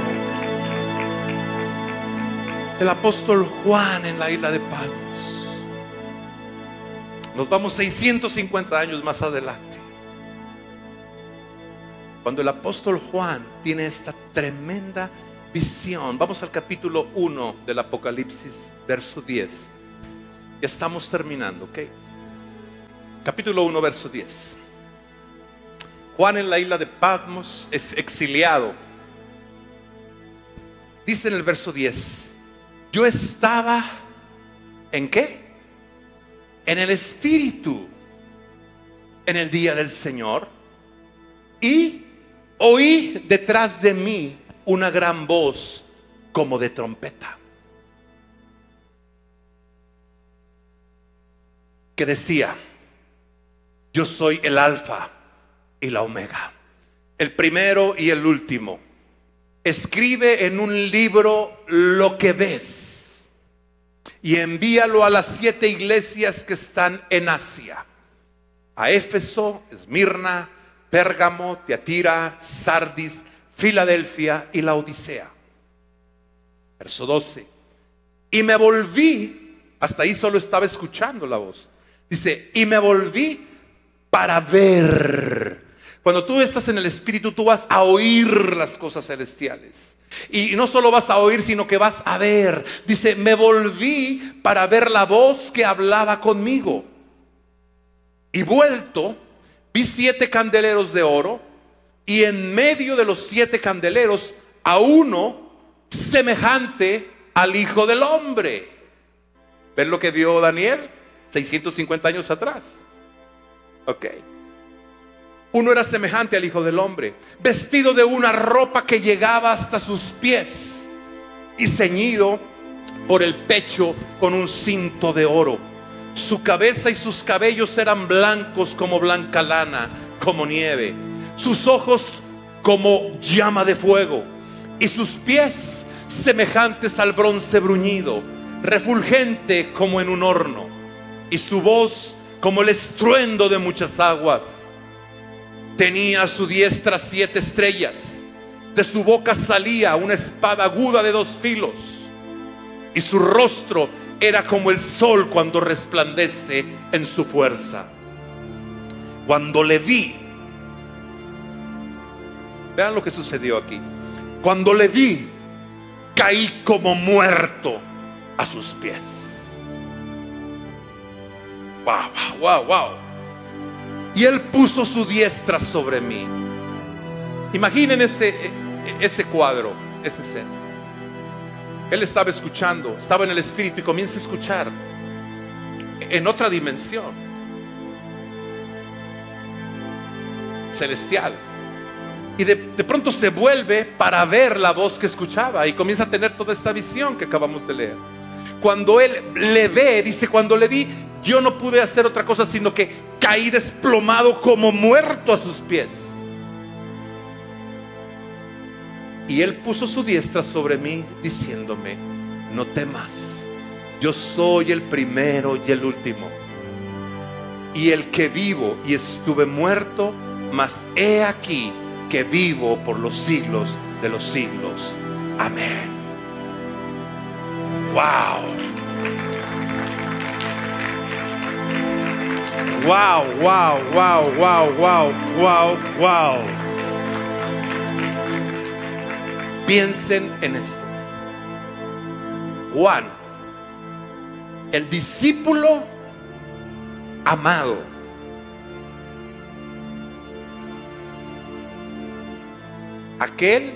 El apóstol Juan en la isla de Patmos. Nos vamos 650 años más adelante. Cuando el apóstol Juan tiene esta tremenda visión, vamos al capítulo 1 del Apocalipsis, verso 10. Ya estamos terminando, ¿ok? Capítulo 1, verso 10. Juan en la isla de Patmos es exiliado. Dice en el verso 10, yo estaba en qué? En el Espíritu, en el día del Señor, y oí detrás de mí una gran voz como de trompeta. Que decía, yo soy el alfa y la omega, el primero y el último. Escribe en un libro lo que ves y envíalo a las siete iglesias que están en Asia. A Éfeso, Esmirna, Pérgamo, Teatira, Sardis, Filadelfia y la Odisea. Verso 12. Y me volví, hasta ahí solo estaba escuchando la voz. Dice, y me volví para ver. Cuando tú estás en el Espíritu, tú vas a oír las cosas celestiales. Y no solo vas a oír, sino que vas a ver. Dice, me volví para ver la voz que hablaba conmigo. Y vuelto, vi siete candeleros de oro y en medio de los siete candeleros a uno semejante al Hijo del Hombre. ¿Ven lo que vio Daniel 650 años atrás? Ok. Uno era semejante al Hijo del Hombre, vestido de una ropa que llegaba hasta sus pies y ceñido por el pecho con un cinto de oro su cabeza y sus cabellos eran blancos como blanca lana, como nieve. Sus ojos como llama de fuego. Y sus pies semejantes al bronce bruñido, refulgente como en un horno. Y su voz como el estruendo de muchas aguas. Tenía a su diestra siete estrellas. De su boca salía una espada aguda de dos filos. Y su rostro era como el sol cuando resplandece en su fuerza. Cuando le vi, vean lo que sucedió aquí. Cuando le vi, caí como muerto a sus pies. Wow, wow, wow, Y él puso su diestra sobre mí. Imaginen ese, ese cuadro, ese escena. Él estaba escuchando, estaba en el Espíritu y comienza a escuchar en otra dimensión celestial. Y de, pronto se vuelve para ver la voz que escuchaba y comienza a tener toda esta visión que acabamos de leer. Cuando él le ve, dice, cuando le vi, yo no pude hacer otra cosa sino que caí desplomado como muerto a sus pies. Y él puso su diestra sobre mí diciéndome, no temas, yo soy el primero y el último. Y el que vivo y estuve muerto, mas he aquí que vivo por los siglos de los siglos. Amén. Wow. Wow, wow, wow, wow, wow, wow, wow. Piensen en esto. Juan, el discípulo amado, aquel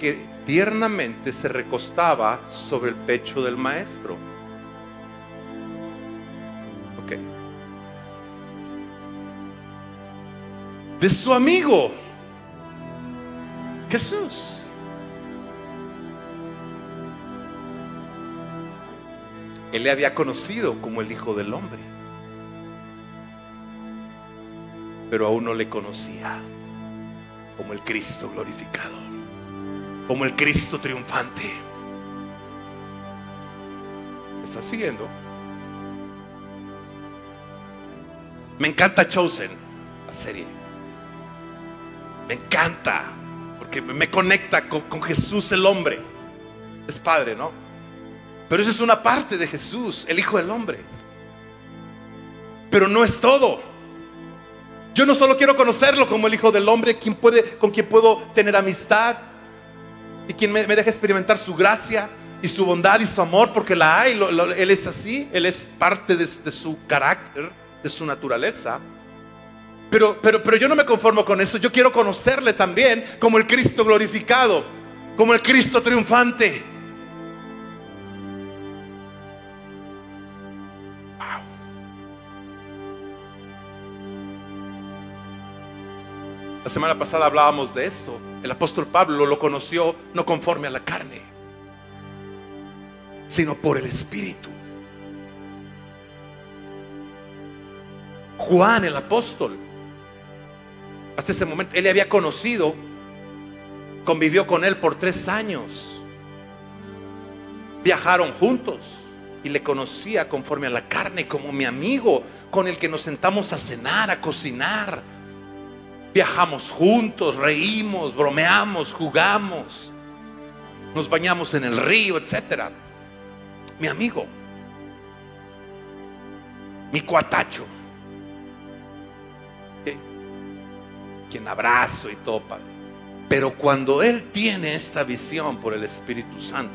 que tiernamente se recostaba sobre el pecho del maestro. De su amigo, Jesús. Él le había conocido como el Hijo del Hombre, pero aún no le conocía como el Cristo glorificado, como el Cristo triunfante. ¿Estás siguiendo? Me encanta Chosen, la serie. Me encanta, porque me conecta con, Jesús el hombre. Es padre, ¿no? Pero esa es una parte de Jesús, el Hijo del Hombre. Pero no es todo. Yo no solo quiero conocerlo como el Hijo del Hombre, quien puede, con quien puedo tener amistad y quien me, deja experimentar su gracia y su bondad y su amor, porque la hay. él es así, Él es parte de su carácter, de su naturaleza. Pero, pero, pero yo no me conformo con eso. Yo quiero conocerle también como el Cristo glorificado, como el Cristo triunfante. La semana pasada hablábamos de esto. El apóstol Pablo lo conoció no conforme a la carne, sino por el Espíritu. Juan el apóstol, hasta ese momento, él le había conocido, convivió con él por tres años, viajaron juntos y le conocía conforme a la carne como mi amigo, con el que nos sentamos a cenar, a cocinar. Viajamos juntos, reímos, bromeamos, jugamos, nos bañamos en el río, etc. Mi amigo, mi cuatacho, abrazo y topa. Pero cuando Él tiene esta visión por el Espíritu Santo,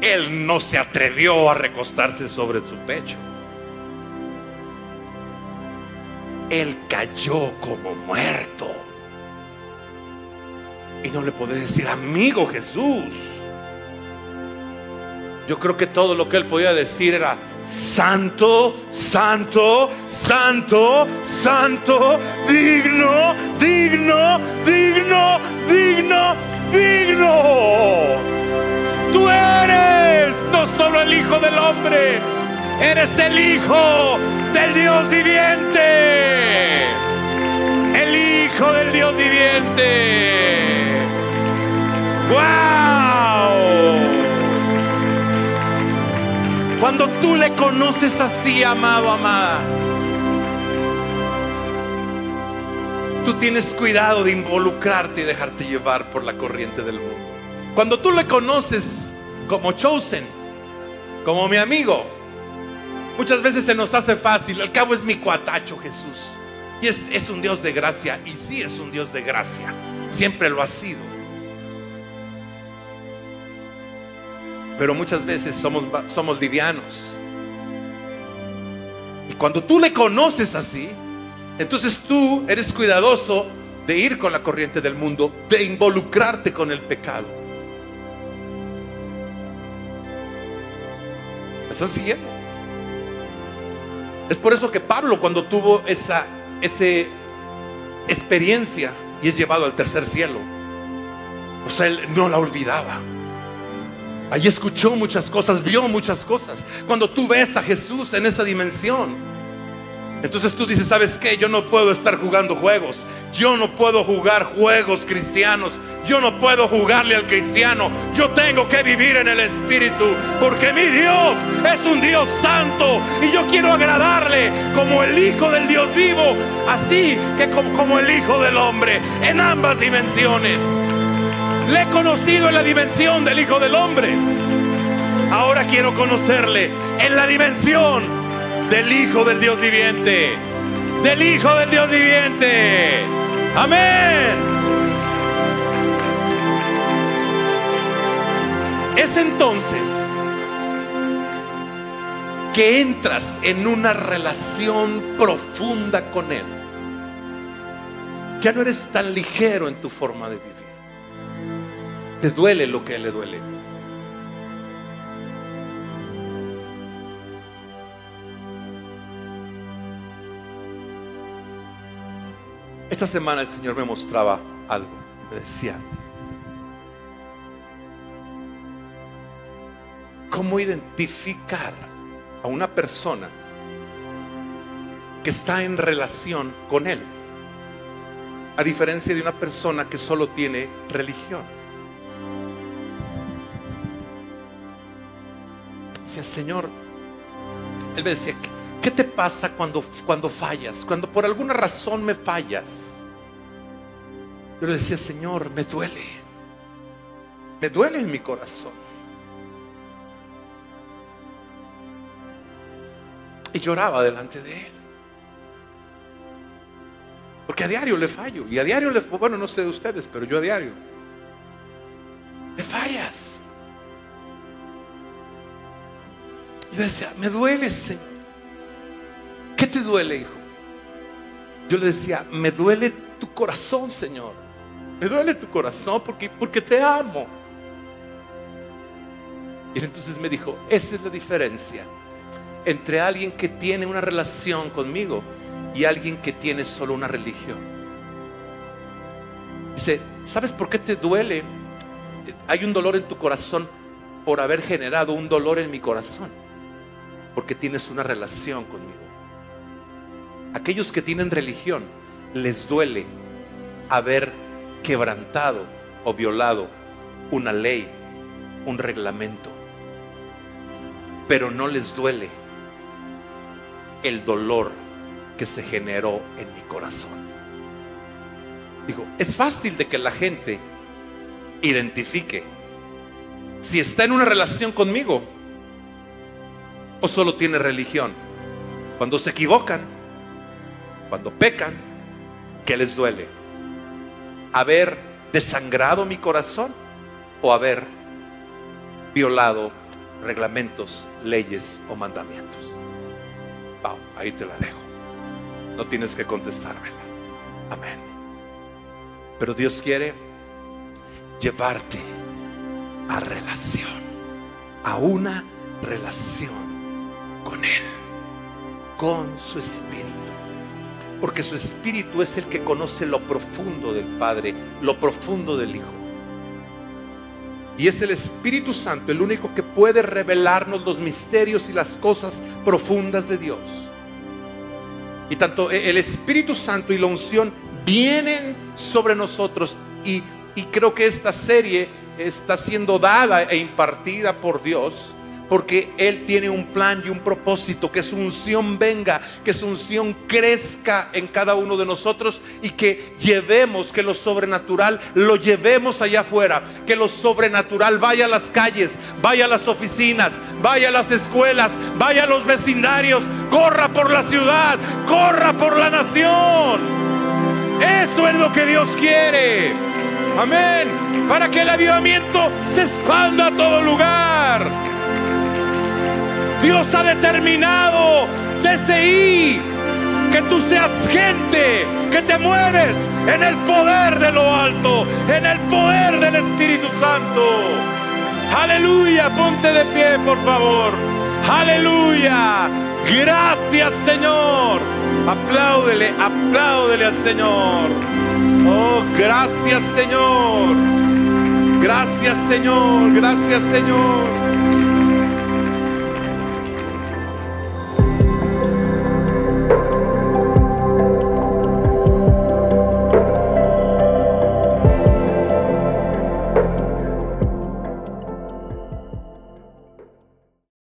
Él no se atrevió a recostarse sobre su pecho. Él cayó como muerto. Y no le puede decir, amigo Jesús. Yo creo que todo lo que él podía decir era, santo, santo, santo, santo, digno, digno, digno, digno, digno. Tú eres no solo el Hijo del Hombre, eres el Hijo del Dios viviente. El Hijo del Dios viviente. ¡Wow! Cuando tú le conoces así, amado, amada, tú tienes cuidado de involucrarte y dejarte llevar por la corriente del mundo. Cuando tú le conoces como chosen, como mi amigo, Muchas veces se nos hace fácil. Al cabo es mi cuatacho Jesús. Y es, es un Dios de gracia. Y sí es un Dios de gracia. Siempre lo ha sido. Pero muchas veces somos, somos livianos. Y cuando tú le conoces así, entonces tú eres cuidadoso de ir con la corriente del mundo, de involucrarte con el pecado. ¿Me están siguiendo? Es por eso que Pablo cuando tuvo esa, experiencia y es llevado al tercer cielo, o sea, él no la olvidaba. Allí escuchó muchas cosas, vio muchas cosas. Cuando tú ves a Jesús en esa dimensión, entonces tú dices, ¿sabes qué? Yo no puedo estar jugando juegos. Yo no puedo jugar juegos cristianos. Yo no puedo jugarle al cristiano. Yo tengo que vivir en el Espíritu. Porque mi Dios es un Dios santo. Y yo quiero agradarle como el Hijo del Dios vivo. Así que como, el Hijo del Hombre. En ambas dimensiones. Le he conocido en la dimensión del Hijo del Hombre. Ahora quiero conocerle en la dimensión del Hijo del Dios viviente. Del Hijo del Dios viviente. Amén. Es entonces que entras en una relación profunda con Él. Ya no eres tan ligero en tu forma de vivir. Te duele lo que le duele. Esta semana el Señor me mostraba algo. Me decía, ¿cómo identificar a una persona que está en relación con Él? A diferencia de una persona que solo tiene religión. Decía, Señor, Él me decía, ¿qué te pasa cuando, cuando fallas? Cuando por alguna razón me fallas. Yo le decía, Señor, me duele. Me duele en mi corazón. Y lloraba delante de Él. Porque a diario le fallo. Y a diario le bueno, no sé de ustedes, pero yo a diario. Le fallas. Y le decía, me duele, Señor. ¿Qué te duele, hijo? Yo le decía, me duele tu corazón, Señor. Me duele tu corazón porque, porque te amo. Y entonces me dijo, esa es la diferencia entre alguien que tiene una relación conmigo y alguien que tiene solo una religión. Dice, ¿sabes por qué te duele? Hay un dolor en tu corazón por haber generado un dolor en mi corazón, porque tienes una relación conmigo. Aquellos que tienen religión les duele haber quebrantado o violado una ley, un reglamento, pero no les duele el dolor que se generó en mi corazón. Digo, es fácil de que la gente identifique si está en una relación conmigo o solo tiene religión. Cuando se equivocan, cuando pecan, ¿qué les duele? ¿Haber desangrado mi corazón o haber violado reglamentos, leyes o mandamientos? ahí te la dejo. No tienes que contestármela. Amén. Pero Dios quiere llevarte a relación, a una relación con Él, con su Espíritu. Porque su Espíritu es el que conoce lo profundo del Padre, lo profundo del Hijo. Y es el Espíritu Santo el único que puede revelarnos los misterios y las cosas profundas de Dios. Y tanto el Espíritu Santo y la unción vienen sobre nosotros. Y, y creo que esta serie está siendo dada e impartida por Dios porque Él tiene un plan y un propósito, que su unción venga, que su unción crezca en cada uno de nosotros y que llevemos, que lo sobrenatural lo llevemos allá afuera, que lo sobrenatural vaya a las calles, vaya a las oficinas, vaya a las escuelas, vaya a los vecindarios, corra por la ciudad, corra por la nación. Eso es lo que Dios quiere. Amén. Para que el avivamiento se expanda a todo lugar. Dios ha determinado, CCI, que tú seas gente que te mueves en el poder de lo alto, en el poder del Espíritu Santo. Aleluya, ponte de pie, por favor. Aleluya. Gracias, Señor. Apláudele, apláudele al Señor. Oh, gracias, Señor. Gracias, Señor. Gracias, Señor.